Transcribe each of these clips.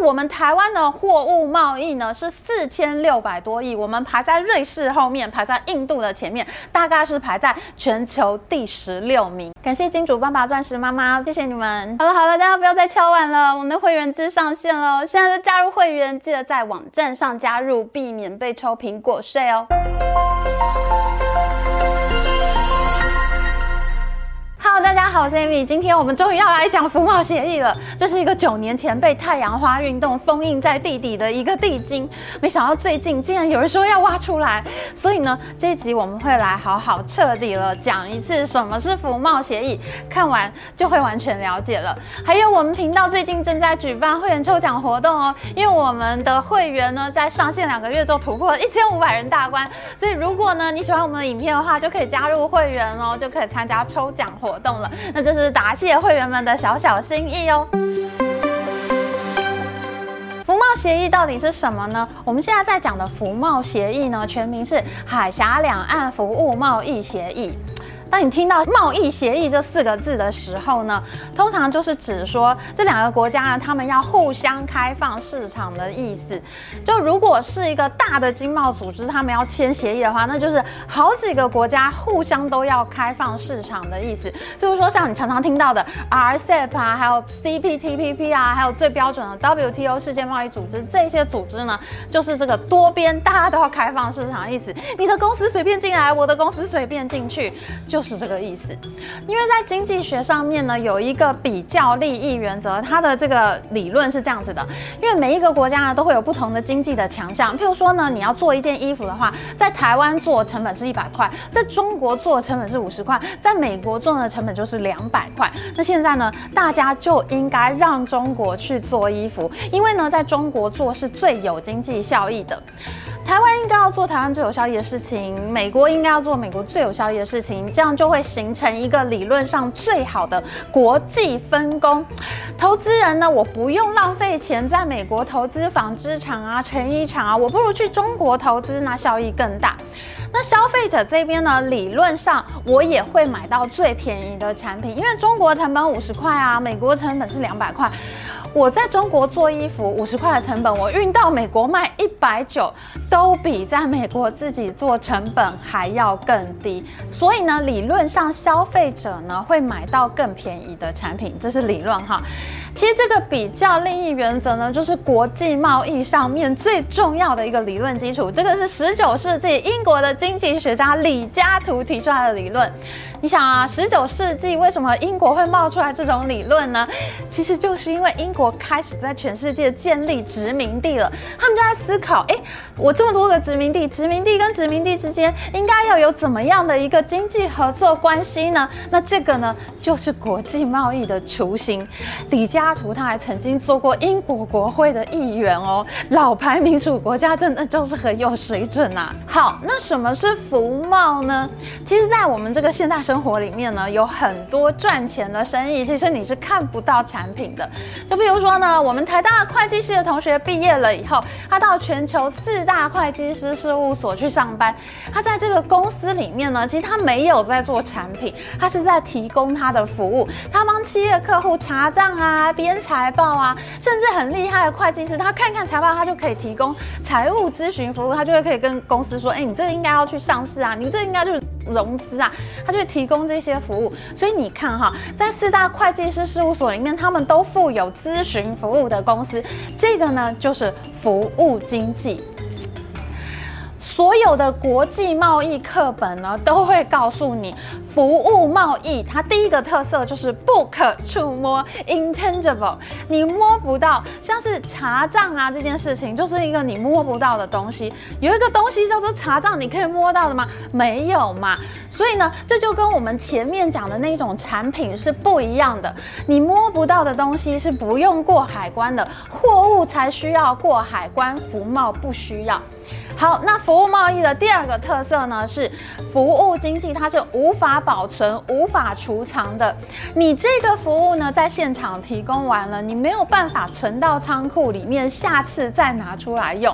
我们台湾的货物贸易呢是四千六百多亿，我们排在瑞士后面，排在印度的前面，大概是排在全球第十六名。感谢金主爸爸、钻石妈妈，谢谢你们。好了好了，大家不要再敲碗了，我们的会员制上线了，现在就加入会员，记得在网站上加入，避免被抽苹果税哦。大家好，我是 Amy。今天我们终于要来讲服贸协议了。这是一个九年前被太阳花运动封印在地底的一个地精，没想到最近竟然有人说要挖出来。所以呢，这一集我们会来好好彻底了讲一次什么是服贸协议，看完就会完全了解了。还有我们频道最近正在举办会员抽奖活动哦，因为我们的会员呢在上线两个月就突破了一千五百人大关，所以如果呢你喜欢我们的影片的话，就可以加入会员哦，就可以参加抽奖活动。那这是答谢会员们的小小心意哦。服贸协议到底是什么呢？我们现在在讲的服贸协议呢，全名是海峡两岸服务贸易协议。当你听到贸易协议这四个字的时候呢，通常就是指说这两个国家呢，他们要互相开放市场的意思。就如果是一个大的经贸组织，他们要签协议的话，那就是好几个国家互相都要开放市场的意思。比如说像你常常听到的 RCEP 啊，还有 CPTPP 啊，还有最标准的 WTO 世界贸易组织，这些组织呢，就是这个多边大家都要开放市场的意思。你的公司随便进来，我的公司随便进去，就。就是这个意思，因为在经济学上面呢，有一个比较利益原则，它的这个理论是这样子的，因为每一个国家呢都会有不同的经济的强项，譬如说呢，你要做一件衣服的话，在台湾做成本是一百块，在中国做成本是五十块，在美国做的成本就是两百块。那现在呢，大家就应该让中国去做衣服，因为呢，在中国做是最有经济效益的。台湾应该要做台湾最有效益的事情，美国应该要做美国最有效益的事情，这样就会形成一个理论上最好的国际分工。投资人呢，我不用浪费钱在美国投资纺织厂啊、成衣厂啊，我不如去中国投资，那效益更大。那消费者这边呢，理论上我也会买到最便宜的产品，因为中国成本五十块啊，美国成本是两百块。我在中国做衣服五十块的成本，我运到美国卖一百九，都比在美国自己做成本还要更低。所以呢，理论上消费者呢会买到更便宜的产品，这是理论哈。其实这个比较利益原则呢，就是国际贸易上面最重要的一个理论基础。这个是十九世纪英国的经济学家李嘉图提出来的理论。你想啊，十九世纪为什么英国会冒出来这种理论呢？其实就是因为英国开始在全世界建立殖民地了，他们就在思考，哎，我这么多个殖民地，殖民地跟殖民地之间应该要有怎么样的一个经济合作关系呢？那这个呢，就是国际贸易的雏形。李嘉家图他还曾经做过英国国会的议员哦，老牌民主国家真的就是很有水准啊。好，那什么是服贸呢？其实，在我们这个现代。生活里面呢，有很多赚钱的生意，其实你是看不到产品的。就比如说呢，我们台大会计系的同学毕业了以后，他到全球四大会计师事务所去上班。他在这个公司里面呢，其实他没有在做产品，他是在提供他的服务。他帮企业客户查账啊、编财报啊，甚至很厉害的会计师，他看看财报，他就可以提供财务咨询服务。他就会可以跟公司说：“哎，你这个应该要去上市啊，你这個应该就是。”融资啊，他就会提供这些服务，所以你看哈，在四大会计师事务所里面，他们都附有咨询服务的公司，这个呢就是服务经济。所有的国际贸易课本呢，都会告诉你，服务贸易它第一个特色就是不可触摸 （intangible），你摸不到，像是查账啊这件事情，就是一个你摸不到的东西。有一个东西叫做查账，你可以摸到的吗？没有嘛。所以呢，这就跟我们前面讲的那种产品是不一样的。你摸不到的东西是不用过海关的，货物才需要过海关，服贸不需要。好，那服务贸易的第二个特色呢，是服务经济，它是无法保存、无法储藏的。你这个服务呢，在现场提供完了，你没有办法存到仓库里面，下次再拿出来用。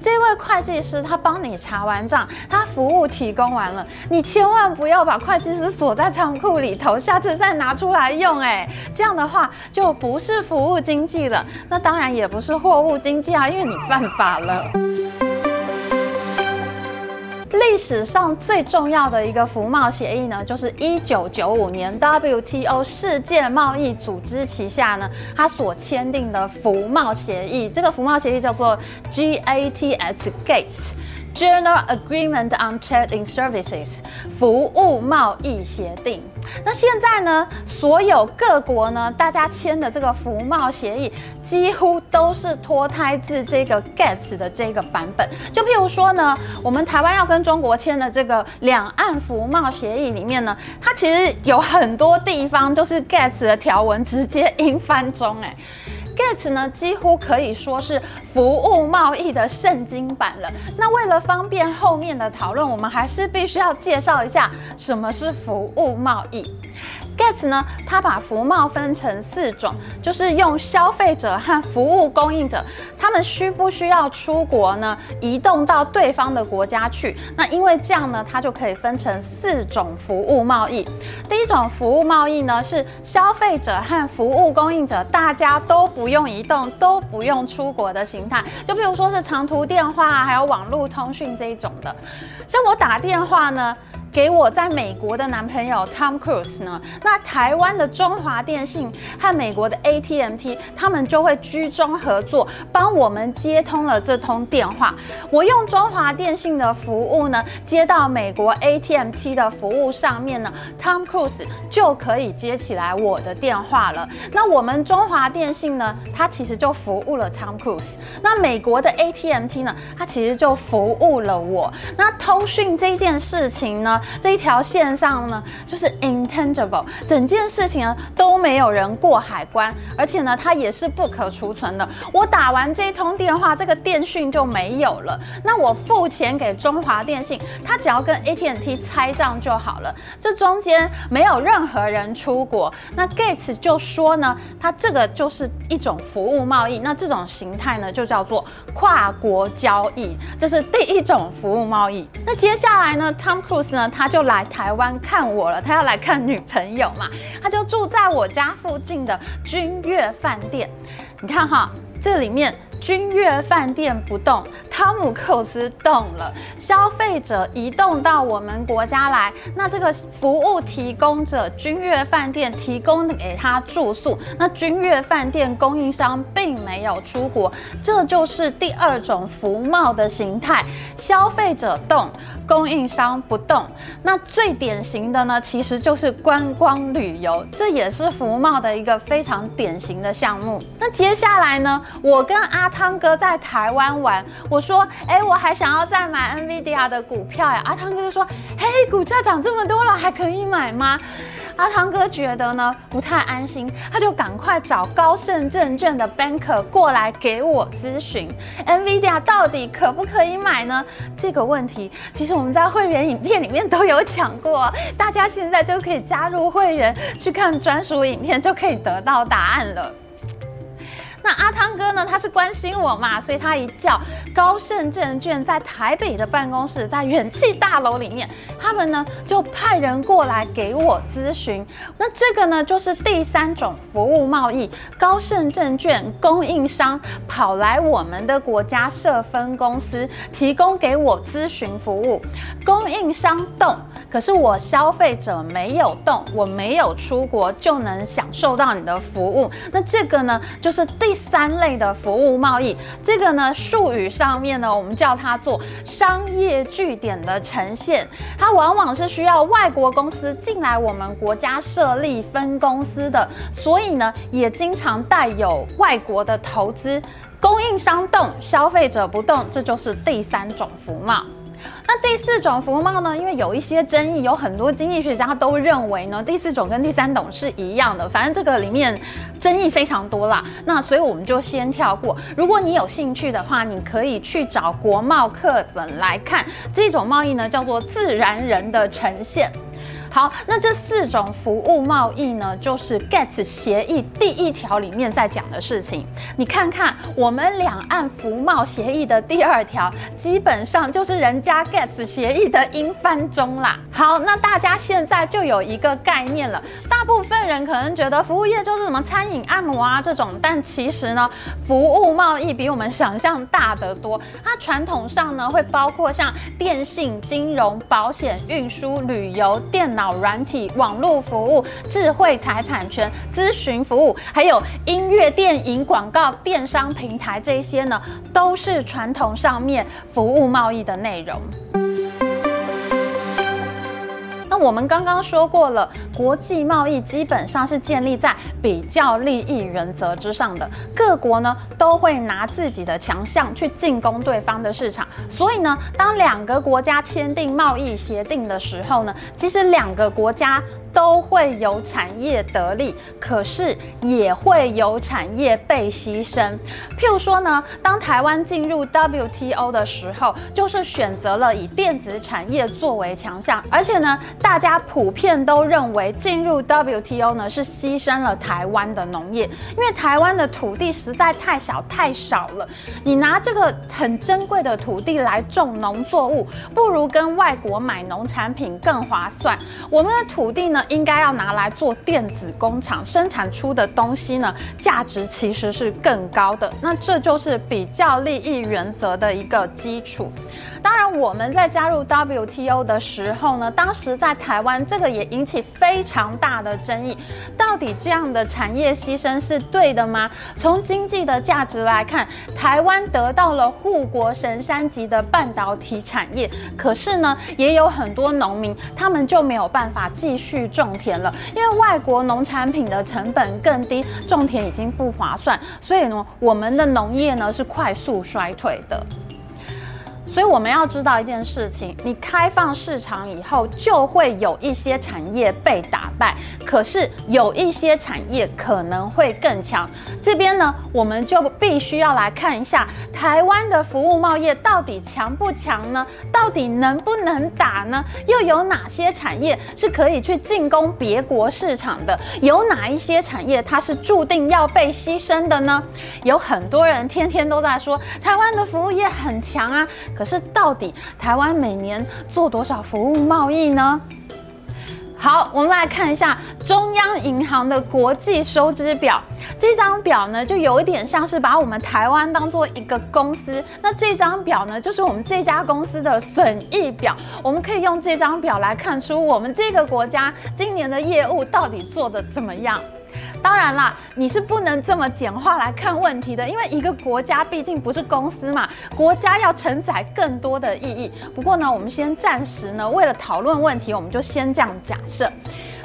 这位会计师他帮你查完账，他服务提供完了，你千万不要把会计师锁在仓库里头，下次再拿出来用。哎，这样的话就不是服务经济了，那当然也不是货物经济啊，因为你犯法了。历史上最重要的一个服贸协议呢，就是一九九五年 WTO 世界贸易组织旗下呢，它所签订的服贸协议。这个服贸协议叫做 GATS，Gates。General Agreement on Trade in Services，服务贸易协定。那现在呢，所有各国呢，大家签的这个服贸协议，几乎都是脱胎自这个 GATS 的这个版本。就譬如说呢，我们台湾要跟中国签的这个两岸服贸协议里面呢，它其实有很多地方就是 GATS 的条文直接 英翻中，哎。GATS 呢，几乎可以说是服务贸易的圣经版了。那为了方便后面的讨论，我们还是必须要介绍一下什么是服务贸易。GATS 呢，它把服贸分成四种，就是用消费者和服务供应者，他们需不需要出国呢？移动到对方的国家去。那因为这样呢，它就可以分成四种服务贸易。第一种服务贸易呢，是消费者和服务供应者大家都不用移动，都不用出国的形态。就比如说是长途电话，还有网络通讯这一种的。像我打电话呢。给我在美国的男朋友 Tom Cruise 呢，那台湾的中华电信和美国的 AT&T，他们就会居中合作，帮我们接通了这通电话。我用中华电信的服务呢，接到美国 AT&T 的服务上面呢，Tom Cruise 就可以接起来我的电话了。那我们中华电信呢，它其实就服务了 Tom Cruise。那美国的 AT&T 呢，它其实就服务了我。那通讯这件事情呢，这一条线上呢，就是 intangible，整件事情呢都没有人过海关，而且呢，它也是不可储存的。我打完这一通电话，这个电讯就没有了。那我付钱给中华电信，他只要跟 AT&T 拆账就好了。这中间没有任何人出国。那 Gates 就说呢，它这个就是一种服务贸易。那这种形态呢，就叫做跨国交易，这是第一种服务贸易。那接下来呢，Tom Cruise 呢？他就来台湾看我了，他要来看女朋友嘛，他就住在我家附近的君悦饭店。你看哈，这里面。君悦饭店不动，汤姆克鲁斯动了。消费者移动到我们国家来，那这个服务提供者君悦饭店提供给他住宿，那君悦饭店供应商并没有出国，这就是第二种服贸的形态。消费者动，供应商不动。那最典型的呢，其实就是观光旅游，这也是福茂的一个非常典型的项目。那接下来呢，我跟阿阿汤哥在台湾玩，我说，哎，我还想要再买 NVIDIA 的股票呀。阿汤哥就说，嘿，股价涨这么多了，还可以买吗？阿汤哥觉得呢不太安心，他就赶快找高盛证券的 banker 过来给我咨询，NVIDIA 到底可不可以买呢？这个问题其实我们在会员影片里面都有讲过，大家现在就可以加入会员去看专属影片，就可以得到答案了。那阿汤哥呢？他是关心我嘛，所以他一叫高盛证券在台北的办公室，在远企大楼里面，他们呢就派人过来给我咨询。那这个呢，就是第三种服务贸易，高盛证券供应商跑来我们的国家设分公司，提供给我咨询服务。供应商动，可是我消费者没有动，我没有出国就能享受到你的服务。那这个呢，就是第。三类的服务贸易，这个呢术语上面呢，我们叫它做商业据点的呈现。它往往是需要外国公司进来我们国家设立分公司的，所以呢也经常带有外国的投资。供应商动，消费者不动，这就是第三种服贸。那第四种服务贸呢？因为有一些争议，有很多经济学家都认为呢，第四种跟第三种是一样的。反正这个里面争议非常多啦。那所以我们就先跳过。如果你有兴趣的话，你可以去找国贸课本来看。这种贸易呢，叫做自然人的呈现。好，那这四种服务贸易呢，就是 GATS 协议第一条里面在讲的事情。你看看我们两岸服贸协议的第二条，基本上就是人家 GATS 协议的英翻中啦。好，那大家现在就有一个概念了。大部分人可能觉得服务业就是什么餐饮、按摩啊这种，但其实呢，服务贸易比我们想象大得多。它传统上呢，会包括像电信、金融、保险、运输、旅游、电脑软体、网络服务、智慧财产权、咨询服务，还有音乐、电影、广告、电商平台，这些呢，都是传统上面服务贸易的内容。我们刚刚说过了，国际贸易基本上是建立在比较利益原则之上的，各国呢都会拿自己的强项去进攻对方的市场，所以呢，当两个国家签订贸易协定的时候呢，其实两个国家。都会有产业得利，可是也会有产业被牺牲。譬如说呢，当台湾进入 WTO 的时候，就是选择了以电子产业作为强项，而且呢，大家普遍都认为进入 WTO 呢是牺牲了台湾的农业，因为台湾的土地实在太小太少了，你拿这个很珍贵的土地来种农作物，不如跟外国买农产品更划算。我们的土地呢，应该要拿来做电子工厂生产出的东西呢，价值其实是更高的。那这就是比较利益原则的一个基础。当然，我们在加入 WTO 的时候呢，当时在台湾这个也引起非常大的争议。到底这样的产业牺牲是对的吗？从经济的价值来看，台湾得到了护国神山级的半导体产业，可是呢，也有很多农民他们就没有办法继续种田了，因为外国农产品的成本更低，种田已经不划算，所以呢，我们的农业呢是快速衰退的。所以我们要知道一件事情，你开放市场以后，就会有一些产业被打败，可是有一些产业可能会更强。这边呢，我们就必须要来看一下台湾的服务贸易到底强不强呢？到底能不能打呢？又有哪些产业是可以去进攻别国市场的？有哪一些产业它是注定要被牺牲的呢？有很多人天天都在说台湾的服务业很强啊，可是到底台湾每年做多少服务贸易呢？好，我们来看一下中央银行的国际收支表。这张表呢，就有一点像是把我们台湾当做一个公司。那这张表呢，就是我们这家公司的损益表。我们可以用这张表来看出我们这个国家今年的业务到底做得怎么样。当然啦，你是不能这么简化来看问题的，因为一个国家毕竟不是公司嘛，国家要承载更多的意义。不过呢，我们先暂时呢，为了讨论问题，我们就先这样假设。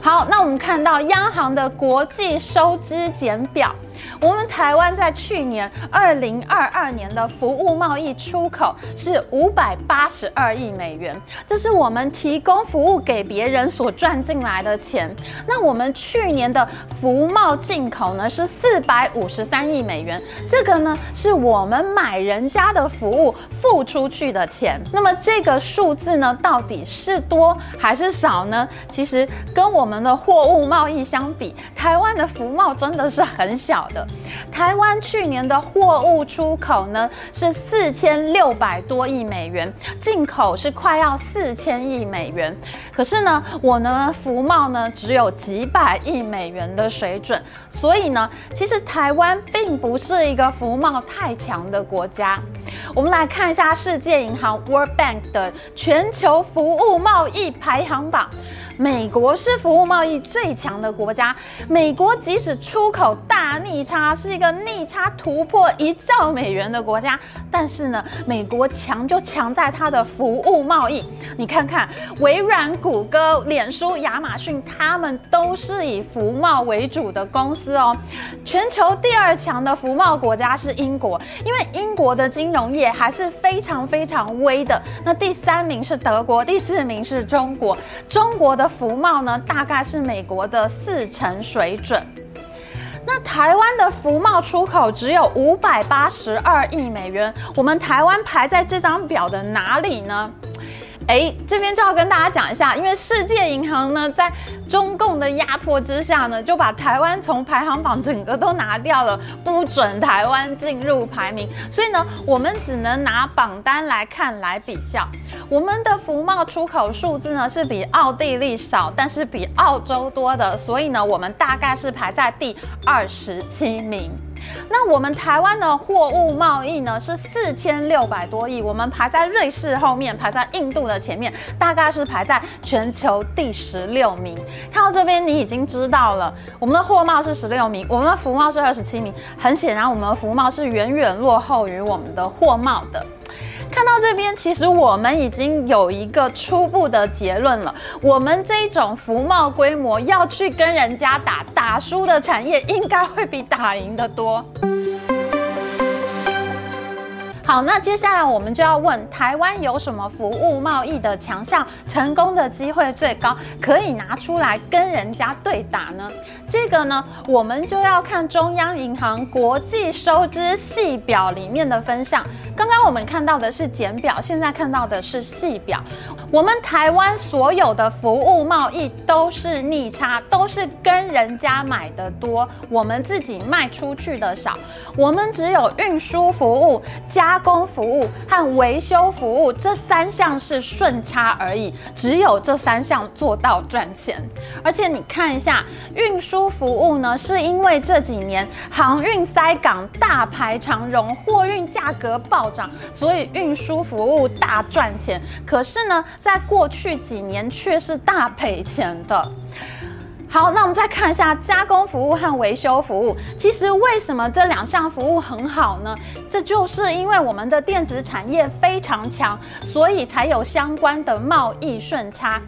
好，那我们看到央行的国际收支简表。我们台湾在去年二零二二年的服务贸易出口是五百八十二亿美元，这是我们提供服务给别人所赚进来的钱。那我们去年的服贸进口呢是四百五十三亿美元，这个呢是我们买人家的服务付出去的钱。那么这个数字呢到底是多还是少呢？其实跟我们的货物贸易相比，台湾的服贸真的是很小的。台湾去年的货物出口呢是四千六百多亿美元，进口是快要四千亿美元。可是呢，我呢服贸呢只有几百亿美元的水准，所以呢，其实台湾并不是一个服贸太强的国家。我们来看一下世界银行 World Bank 的全球服务贸易排行榜。美国是服务贸易最强的国家。美国即使出口大逆差，是一个逆差突破一兆美元的国家，但是呢，美国强就强在它的服务贸易。你看看，微软、谷歌、脸书、亚马逊，他们都是以服贸为主的公司哦。全球第二强的服贸国家是英国，因为英国的金融业还是非常非常微的。那第三名是德国，第四名是中国。中国的服贸呢，大概是美国的四成水准。那台湾的服贸出口只有五百八十二亿美元，我们台湾排在这张表的哪里呢？哎，这边就要跟大家讲一下，因为世界银行呢，在中共的压迫之下呢，就把台湾从排行榜整个都拿掉了，不准台湾进入排名。所以呢，我们只能拿榜单来看来比较。我们的服贸出口数字呢，是比奥地利少，但是比澳洲多的，所以呢，我们大概是排在第二十七名。那我们台湾的货物贸易呢，是四千六百多亿，我们排在瑞士后面，排在印度的前面，大概是排在全球第十六名。看到这边，你已经知道了，我们的货贸是十六名，我们的服贸是二十七名。很显然，我们的服贸是远远落后于我们的货贸的。看到这边，其实我们已经有一个初步的结论了。我们这种服贸规模要去跟人家打，打输的产业应该会比打赢的多。好，那接下来我们就要问，台湾有什么服务贸易的强项，成功的机会最高，可以拿出来跟人家对打呢？这个呢，我们就要看中央银行国际收支细表里面的分项。刚刚我们看到的是简表，现在看到的是细表。我们台湾所有的服务贸易都是逆差，都是跟人家买的多，我们自己卖出去的少。我们只有运输服务、加工服务和维修服务这三项是顺差而已，只有这三项做到赚钱。而且你看一下运输。服务呢，是因为这几年航运塞港大排长荣，货运价格暴涨，所以运输服务大赚钱。可是呢，在过去几年却是大赔钱的。好，那我们再看一下加工服务和维修服务。其实为什么这两项服务很好呢？这就是因为我们的电子产业非常强，所以才有相关的贸易顺差。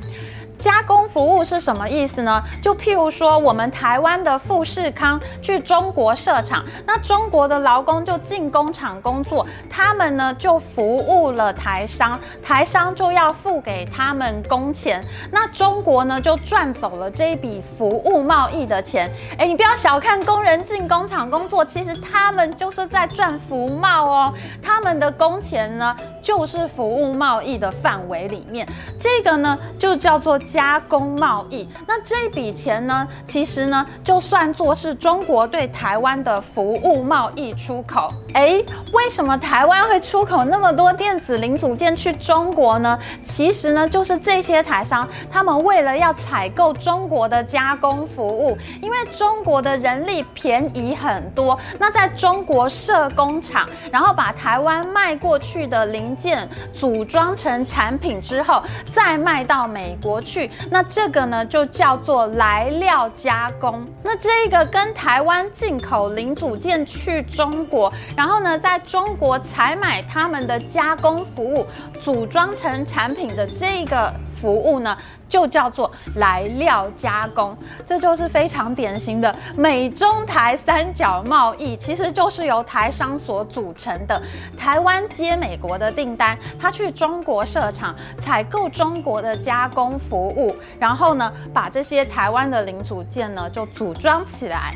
加工服务是什么意思呢？就譬如说，我们台湾的富士康去中国设厂，那中国的劳工就进工厂工作，他们呢就服务了台商，台商就要付给他们工钱，那中国呢就赚走了这一笔服务贸易的钱。哎，你不要小看工人进工厂工作，其实他们就是在赚服贸哦，他们的工钱呢就是服务贸易的范围里面，这个呢就叫做。加工贸易，那这笔钱呢，其实呢，就算作是中国对台湾的服务贸易出口。诶，为什么台湾会出口那么多电子零组件去中国呢？其实呢，就是这些台商，他们为了要采购中国的加工服务，因为中国的人力便宜很多，那在中国设工厂，然后把台湾卖过去的零件组装成产品之后，再卖到美国去。那这个呢，就叫做来料加工。那这个跟台湾进口零组件去中国，然后呢，在中国采买他们的加工服务，组装成产品的这个。服务呢，就叫做来料加工，这就是非常典型的美中台三角贸易，其实就是由台商所组成的。台湾接美国的订单，他去中国设厂，采购中国的加工服务，然后呢，把这些台湾的零组件呢就组装起来。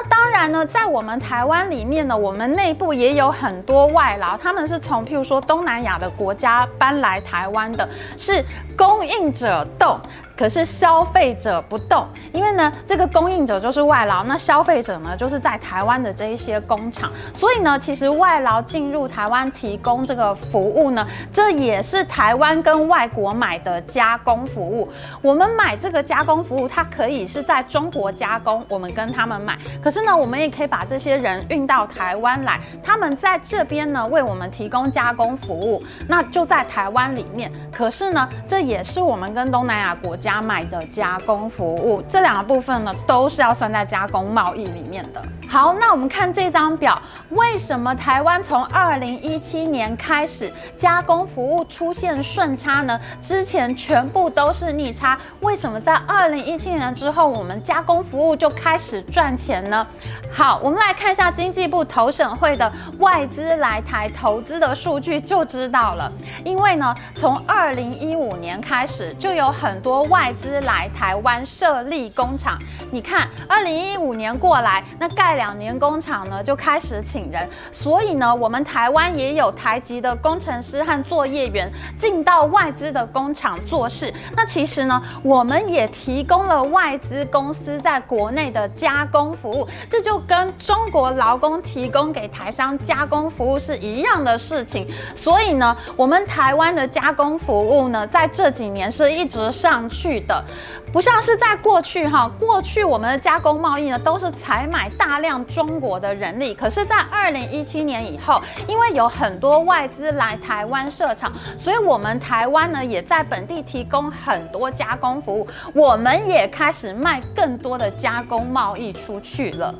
那当然呢，在我们台湾里面呢，我们内部也有很多外劳，他们是从譬如说东南亚的国家搬来台湾的，是供应者动。可是消费者不动，因为呢，这个供应者就是外劳，那消费者呢，就是在台湾的这一些工厂，所以呢，其实外劳进入台湾提供这个服务呢，这也是台湾跟外国买的加工服务。我们买这个加工服务，它可以是在中国加工，我们跟他们买。可是呢，我们也可以把这些人运到台湾来，他们在这边呢，为我们提供加工服务，那就在台湾里面。可是呢，这也是我们跟东南亚国家。家买的加工服务，这两个部分呢，都是要算在加工贸易里面的。好，那我们看这张表，为什么台湾从二零一七年开始加工服务出现顺差呢？之前全部都是逆差，为什么在二零一七年之后，我们加工服务就开始赚钱呢？好，我们来看一下经济部投审会的外资来台投资的数据就知道了。因为呢，从二零一五年开始，就有很多外外资来台湾设立工厂。你看，二零一五年过来，那盖两年工厂呢，就开始请人。所以呢，我们台湾也有台籍的工程师和作业员进到外资的工厂做事。那其实呢，我们也提供了外资公司在国内的加工服务，这就跟中国劳工提供给台商加工服务是一样的事情。所以呢，我们台湾的加工服务呢，在这几年是一直上去去的，不像是在过去哈，过去我们的加工贸易呢，都是采买大量中国的人力。可是，在二零一七年以后，因为有很多外资来台湾设厂，所以我们台湾呢，也在本地提供很多加工服务，我们也开始卖更多的加工贸易出去了。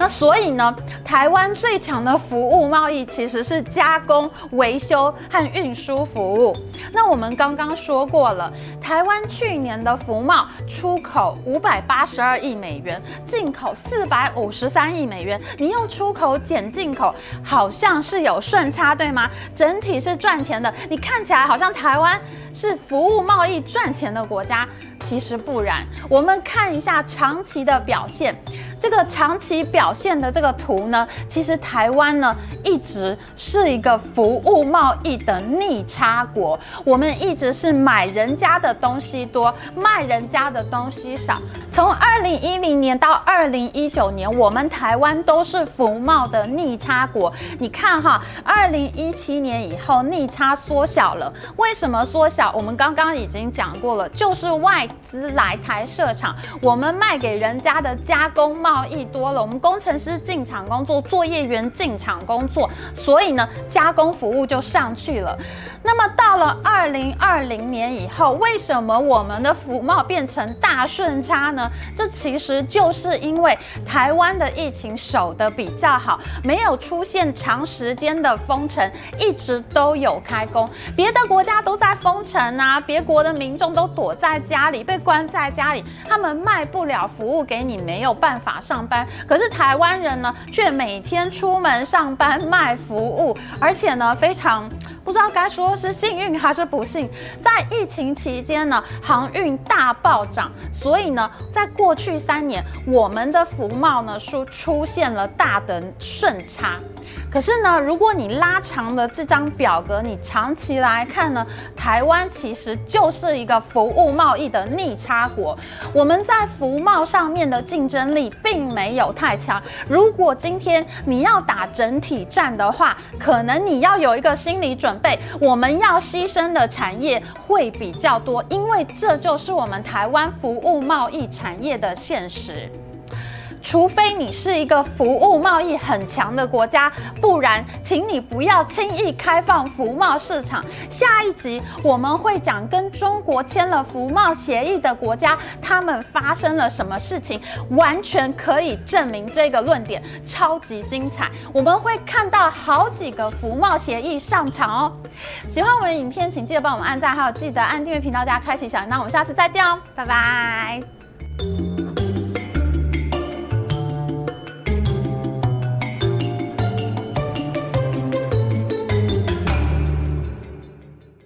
那所以呢，台湾最强的服务贸易其实是加工、维修和运输服务。那我们刚刚说过了，台湾去年的服贸出口五百八十二亿美元，进口四百五十三亿美元。你用出口减进口，好像是有顺差，对吗？整体是赚钱的。你看起来好像台湾是服务贸易赚钱的国家。其实不然，我们看一下长期的表现。这个长期表现的这个图呢，其实台湾呢一直是一个服务贸易的逆差国。我们一直是买人家的东西多，卖人家的东西少。从二零一零年到二零一九年，我们台湾都是服贸的逆差国。你看哈，二零一七年以后逆差缩小了。为什么缩小？我们刚刚已经讲过了，就是外资来台设厂，我们卖给人家的加工贸贸易多了，我们工程师进厂工作，作业员进厂工作，所以呢，加工服务就上去了。那么到了二零二零年以后，为什么我们的服贸变成大顺差呢？这其实就是因为台湾的疫情守得比较好，没有出现长时间的封城，一直都有开工。别的国家都在封城啊，别国的民众都躲在家里，被关在家里，他们卖不了服务给你，没有办法上班。可是台湾人呢，却每天出门上班卖服务，而且呢，非常。不知道该说是幸运还是不幸，在疫情期间呢，航运大暴涨，所以呢，在过去三年，我们的服贸呢是出现了大的顺差。可是呢，如果你拉长了这张表格，你长期来看呢，台湾其实就是一个服务贸易的逆差国。我们在服贸上面的竞争力并没有太强。如果今天你要打整体战的话，可能你要有一个心理准。我们要牺牲的产业会比较多，因为这就是我们台湾服务贸易产业的现实。除非你是一个服务贸易很强的国家，不然，请你不要轻易开放服贸市场。下一集我们会讲跟中国签了服贸协议的国家，他们发生了什么事情，完全可以证明这个论点，超级精彩。我们会看到好几个服贸协议上场哦。喜欢我们的影片，请记得帮我们按赞，还有记得按订阅频道加开启小铃铛。我们下次再见哦，拜拜。